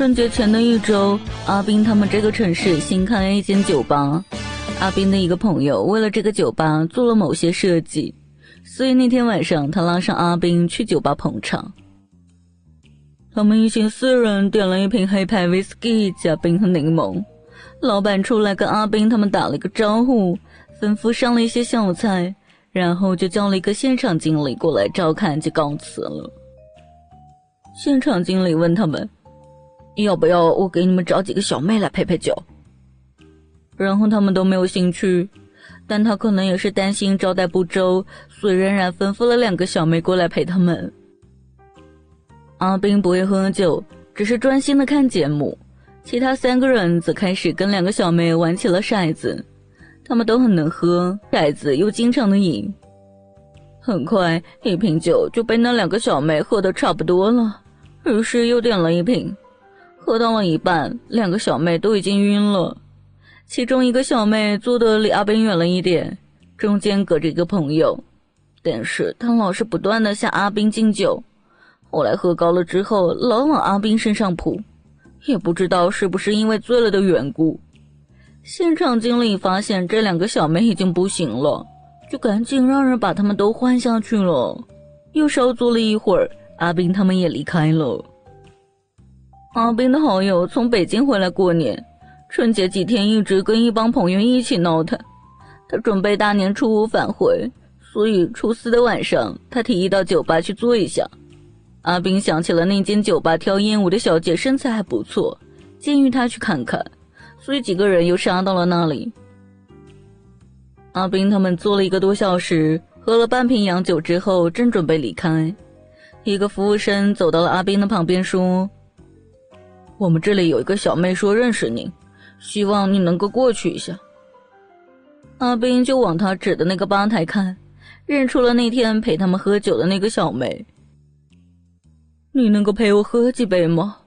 春节前的一周，阿斌他们这个城市新开了一间酒吧。阿斌的一个朋友为了这个酒吧做了某些设计，所以那天晚上他拉上阿斌去酒吧捧场。他们一行四人点了一瓶黑牌威士忌加冰和柠檬。老板出来跟阿斌他们打了个招呼，吩咐上了一些小菜，然后就叫了一个现场经理过来照看，就告辞了。现场经理问他们。要不要我给你们找几个小妹来陪陪酒？然后他们都没有兴趣，但他可能也是担心招待不周，所以仍然吩咐了两个小妹过来陪他们。阿斌不会喝酒，只是专心的看节目，其他三个人则开始跟两个小妹玩起了骰子。他们都很能喝骰子，又经常的赢。很快，一瓶酒就被那两个小妹喝得差不多了，于是又点了一瓶。喝到了一半，两个小妹都已经晕了。其中一个小妹坐得离阿斌远了一点，中间隔着一个朋友。但是他老是不断的向阿斌敬酒，后来喝高了之后，老往阿斌身上扑，也不知道是不是因为醉了的缘故。现场经理发现这两个小妹已经不行了，就赶紧让人把他们都换下去了。又稍坐了一会儿，阿斌他们也离开了。阿斌的好友从北京回来过年，春节几天一直跟一帮朋友一起闹腾。他准备大年初五返回，所以初四的晚上，他提议到酒吧去坐一下。阿斌想起了那间酒吧跳艳舞的小姐身材还不错，建议他去看看，所以几个人又杀到了那里。阿斌他们坐了一个多小时，喝了半瓶洋酒之后，正准备离开，一个服务生走到了阿斌的旁边说。我们这里有一个小妹说认识您，希望你能够过去一下。阿斌就往他指的那个吧台看，认出了那天陪他们喝酒的那个小妹。你能够陪我喝几杯吗？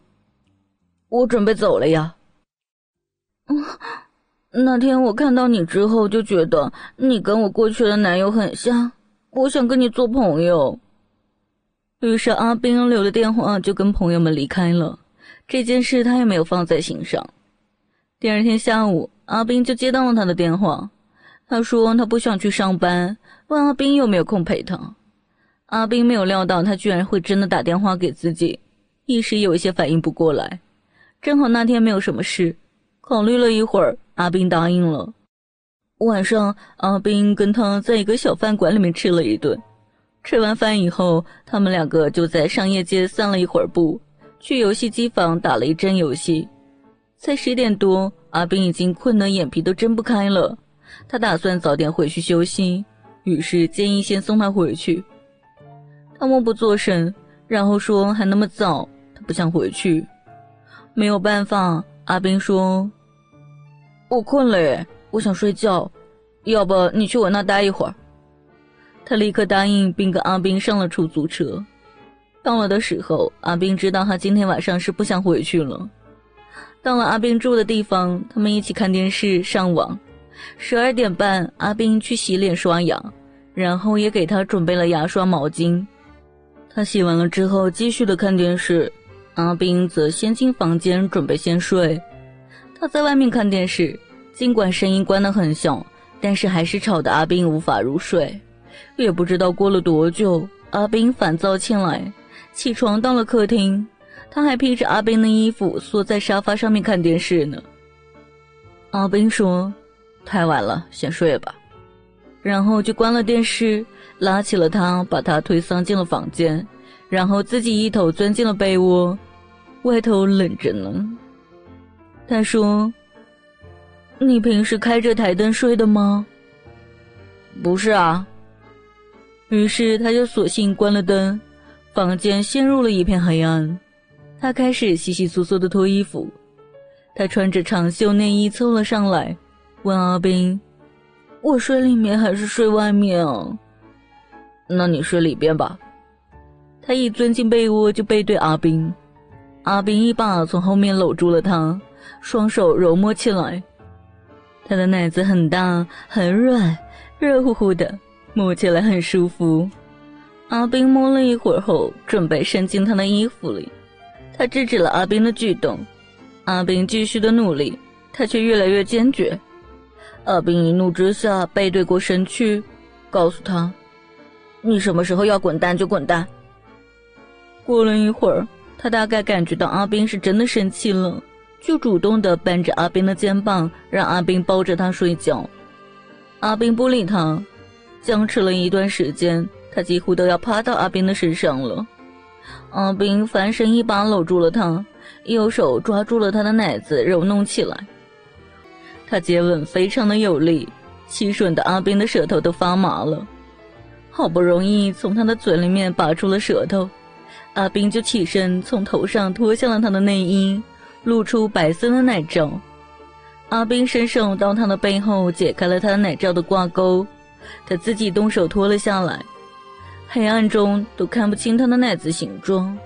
我准备走了呀。嗯，那天我看到你之后就觉得你跟我过去的男友很像，我想跟你做朋友。于是阿斌留了电话，就跟朋友们离开了。这件事他也没有放在心上。第二天下午，阿斌就接到了他的电话。他说他不想去上班，问阿斌有没有空陪他。阿斌没有料到他居然会真的打电话给自己，一时有一些反应不过来。正好那天没有什么事，考虑了一会儿，阿斌答应了。晚上，阿斌跟他在一个小饭馆里面吃了一顿。吃完饭以后，他们两个就在商业街散了一会儿步。去游戏机房打了一阵游戏，才十点多，阿斌已经困得眼皮都睁不开了。他打算早点回去休息，于是建议先送他回去。他默不作声，然后说还那么早，他不想回去。没有办法，阿斌说：“我困了耶，我想睡觉，要不你去我那待一会儿。”他立刻答应，并跟阿斌上了出租车。到了的时候，阿斌知道他今天晚上是不想回去了。到了阿斌住的地方，他们一起看电视、上网。十二点半，阿斌去洗脸刷牙，然后也给他准备了牙刷、毛巾。他洗完了之后，继续的看电视。阿斌则先进房间准备先睡。他在外面看电视，尽管声音关得很小，但是还是吵得阿斌无法入睡。也不知道过了多久，阿斌烦躁起来。起床到了客厅，他还披着阿斌的衣服，缩在沙发上面看电视呢。阿斌说：“太晚了，先睡吧。”然后就关了电视，拉起了他，把他推搡进了房间，然后自己一头钻进了被窝。外头冷着呢。他说：“你平时开着台灯睡的吗？”“不是啊。”于是他就索性关了灯。房间陷入了一片黑暗，他开始稀稀疏疏的脱衣服。他穿着长袖内衣凑了上来，问阿斌：“我睡里面还是睡外面啊？”“那你睡里边吧。”他一钻进被窝就背对阿斌，阿斌一把从后面搂住了他，双手揉摸起来。他的奶子很大很软，热乎乎的，摸起来很舒服。阿斌摸了一会儿后，准备伸进他的衣服里，他制止了阿斌的举动。阿斌继续的努力，他却越来越坚决。阿斌一怒之下背对过身去，告诉他：“你什么时候要滚蛋就滚蛋。”过了一会儿，他大概感觉到阿斌是真的生气了，就主动的扳着阿斌的肩膀，让阿斌抱着他睡觉。阿斌不理他，僵持了一段时间，他几乎都要趴到阿斌的身上了。阿斌翻身一把搂住了他，右手抓住了他的奶子揉弄起来。他接吻非常的有力，吸吮的阿斌的舌头都发麻了。好不容易从他的嘴里面拔出了舌头。阿斌就起身，从头上脱下了他的内衣，露出白色的奶罩。阿斌伸手到他的背后，解开了他奶罩的挂钩，他自己动手脱了下来。黑暗中都看不清他的奶子形状，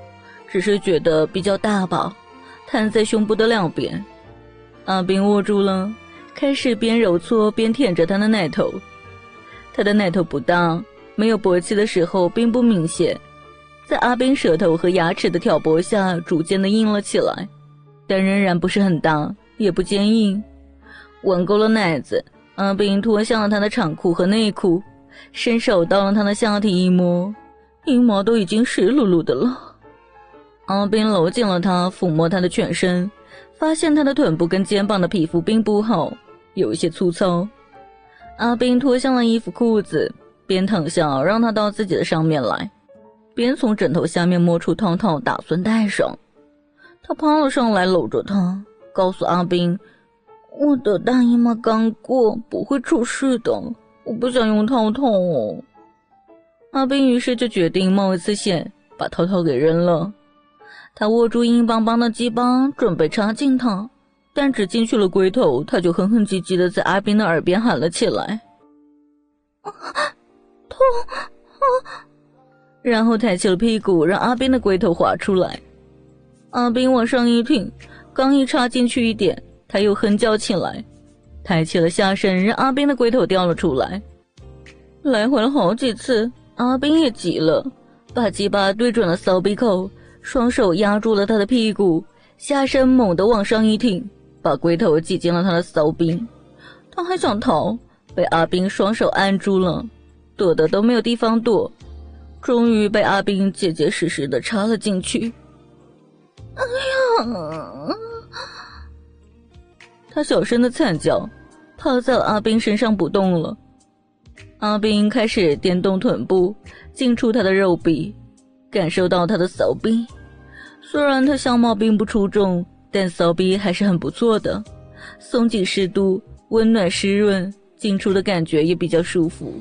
只是觉得比较大吧，摊在胸部的两边。阿斌握住了，开始边揉搓边舔着他的奶头。他的奶头不大，没有勃起的时候并不明显。在阿斌舌头和牙齿的挑拨下，逐渐的硬了起来，但仍然不是很大，也不坚硬。吻够了奶子，阿斌脱下了他的长裤和内裤，伸手到了他的下体一摸，阴毛都已经湿漉漉的了。阿斌搂紧了他，抚摸他的全身，发现他的臀部跟肩膀的皮肤并不好，有一些粗糙。阿斌脱下了衣服裤子，边躺下让他到自己的上面来。边从枕头下面摸出套套，打算戴上。他趴了上来，搂着他，告诉阿斌：“我的大姨妈刚过，不会出事的。我不想用套套哦。”阿斌于是就决定冒一次险，把套套给扔了。他握住硬邦邦的鸡巴，准备插进他，但只进去了龟头，他就哼哼唧唧的在阿斌的耳边喊了起来：“痛啊！”然后抬起了屁股，让阿斌的龟头滑出来。阿斌往上一挺，刚一插进去一点，他又哼叫起来，抬起了下身，让阿斌的龟头掉了出来。来回了好几次，阿斌也急了，把鸡巴对准了骚逼口，双手压住了他的屁股，下身猛地往上一挺，把龟头挤进了他的骚逼。他还想逃，被阿斌双手按住了，躲的都没有地方躲。终于被阿斌结结实实的插了进去。哎呀！他小声的惨叫，趴在了阿斌身上不动了。阿斌开始颠动臀部，进出他的肉壁，感受到他的骚逼。虽然他相貌并不出众，但骚逼还是很不错的，松紧适度，温暖湿润，进出的感觉也比较舒服。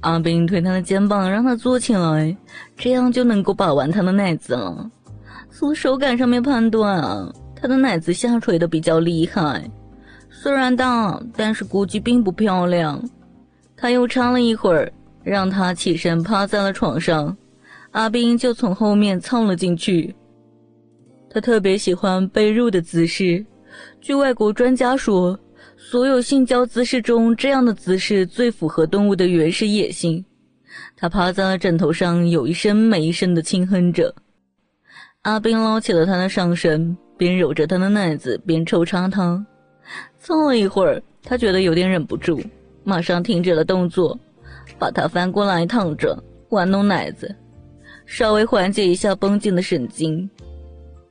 阿斌推他的肩膀，让他坐起来，这样就能够把玩他的奶子了。从手感上面判断啊，他的奶子下垂的比较厉害，虽然大，但是估计并不漂亮。他又插了一会儿，让他起身趴在了床上，阿斌就从后面凑了进去。他特别喜欢被褥的姿势，据外国专家说。所有性交姿势中，这样的姿势最符合动物的原始野性。他趴在了枕头上，有一声没一声的轻哼着。阿斌捞起了他的上身，边揉着他的奶子，边抽插他。蹭了一会儿，他觉得有点忍不住，马上停止了动作，把他翻过来躺着，玩弄奶子，稍微缓解一下绷紧的神经。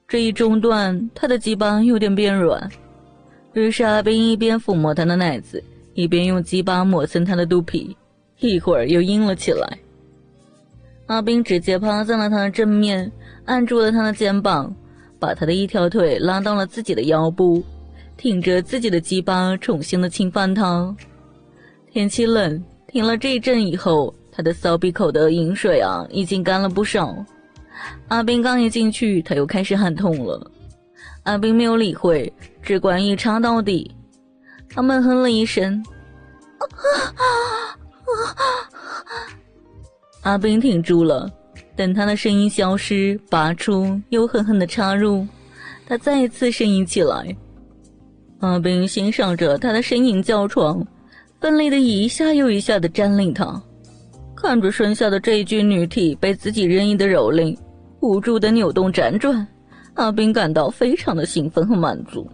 这一中断，他的鸡巴有点变软。于是阿斌一边抚摸他的奶子，一边用鸡巴抹蹭他的肚皮，一会儿又硬了起来。阿斌直接趴在了他的正面，按住了他的肩膀，把他的一条腿拉到了自己的腰部，挺着自己的鸡巴重新的侵犯他。天气冷，停了这一阵以后，他的骚逼口的饮水啊已经干了不少。阿斌刚一进去，他又开始喊痛了。阿斌没有理会，只管一插到底。他闷哼了一声。阿斌挺住了，等他的声音消失，拔出，又狠狠的插入，他再一次呻吟起来。阿斌欣赏着他的呻吟叫床，奋力的一下又一下的占领他，看着身下的这一具女体被自己任意的蹂躏，无助的扭动辗转，阿斌感到非常的兴奋和满足。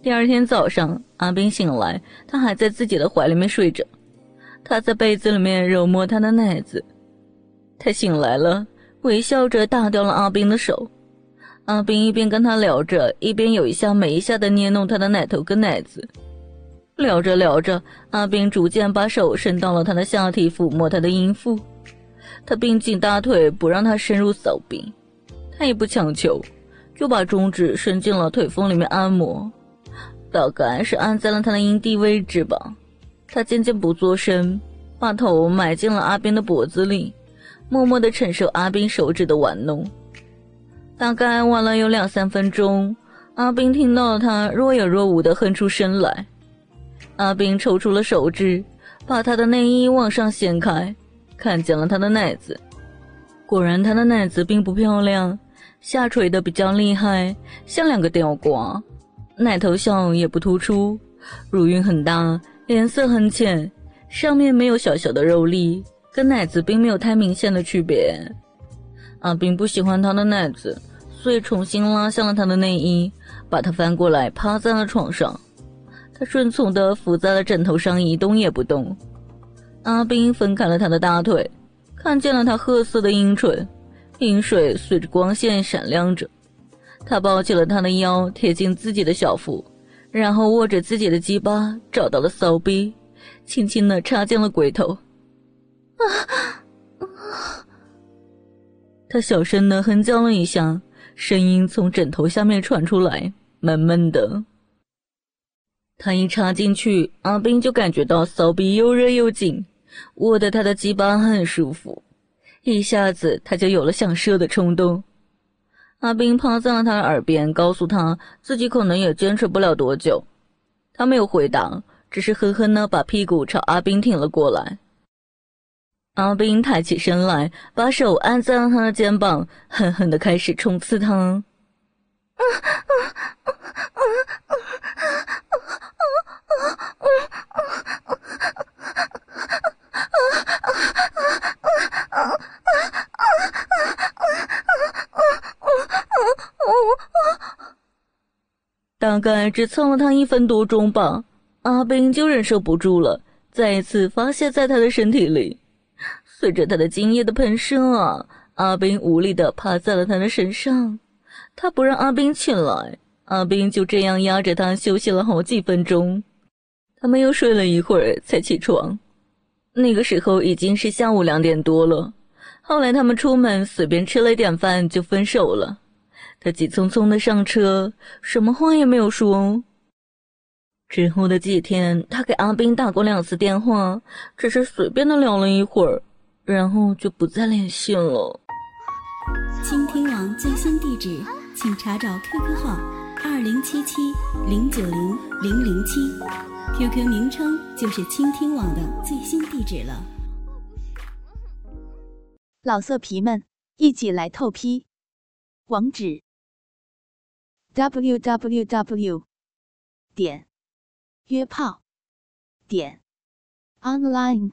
第二天早上，阿斌醒来，他还在自己的怀里面睡着。他在被子里面揉摸他的奶子。他醒来了，微笑着打掉了阿斌的手。阿斌一边跟他聊着，一边有一下没一下的捏弄他的奶头跟奶子。聊着聊着，阿斌逐渐把手伸到了他的下体，抚摸他的阴腹。他并紧大腿，不让他深入骚逼。他也不强求，就把中指伸进了腿缝里面按摩，大概是按在了他的阴蒂位置吧。他渐渐不作声，把头埋进了阿斌的脖子里，默默地承受阿斌手指的玩弄。大概玩了有两三分钟，阿斌听到了他若有若无地哼出声来。阿斌抽出了手指，把他的内衣往上掀开，看见了他的奶子。果然，他的奶子并不漂亮，下垂的比较厉害，像两个吊瓜，奶头小也不突出，乳晕很大。颜色很浅，上面没有小小的肉粒，跟奶子并没有太明显的区别。阿斌不喜欢他的奶子，所以重新拉下了他的内衣，把他翻过来趴在了床上。他顺从地伏在了枕头上，一动也不动。阿斌分开了他的大腿，看见了他褐色的阴唇，阴水随着光线闪亮着。他抱起了他的腰，贴近自己的小腹。然后握着自己的鸡巴，找到了骚逼，轻轻的插进了鬼头。啊！他小声的哼叫了一下，声音从枕头下面传出来，闷闷的。他一插进去，阿斌就感觉到骚逼又热又紧，握得他的鸡巴很舒服，一下子他就有了想射的冲动。阿斌趴在了他耳边，告诉他自己可能也坚持不了多久。他没有回答，只是狠狠的把屁股朝阿斌挺了过来。阿斌抬起身来，把手按在了他的肩膀，狠狠的开始冲刺他。大概只蹭了他一分多钟吧，阿斌就忍受不住了，再一次发泄在他的身体里。随着他的精液的喷射啊，阿斌无力的趴在了他的身上。他不让阿斌起来，阿斌就这样压着他休息了好几分钟。他们又睡了一会儿才起床。那个时候已经是下午两点多了。后来他们出门随便吃了点饭就分手了。他急匆匆的上车，什么话也没有说。之后的几天，他给阿斌打过两次电话，只是随便的聊了一会儿，然后就不再联系了。倾听网最新地址，请查找 QQ 号二零七七零九零零零七，QQ 名称就是倾听网的最新地址了。老色皮们，一起来透批，网址。w w w 点约炮点 online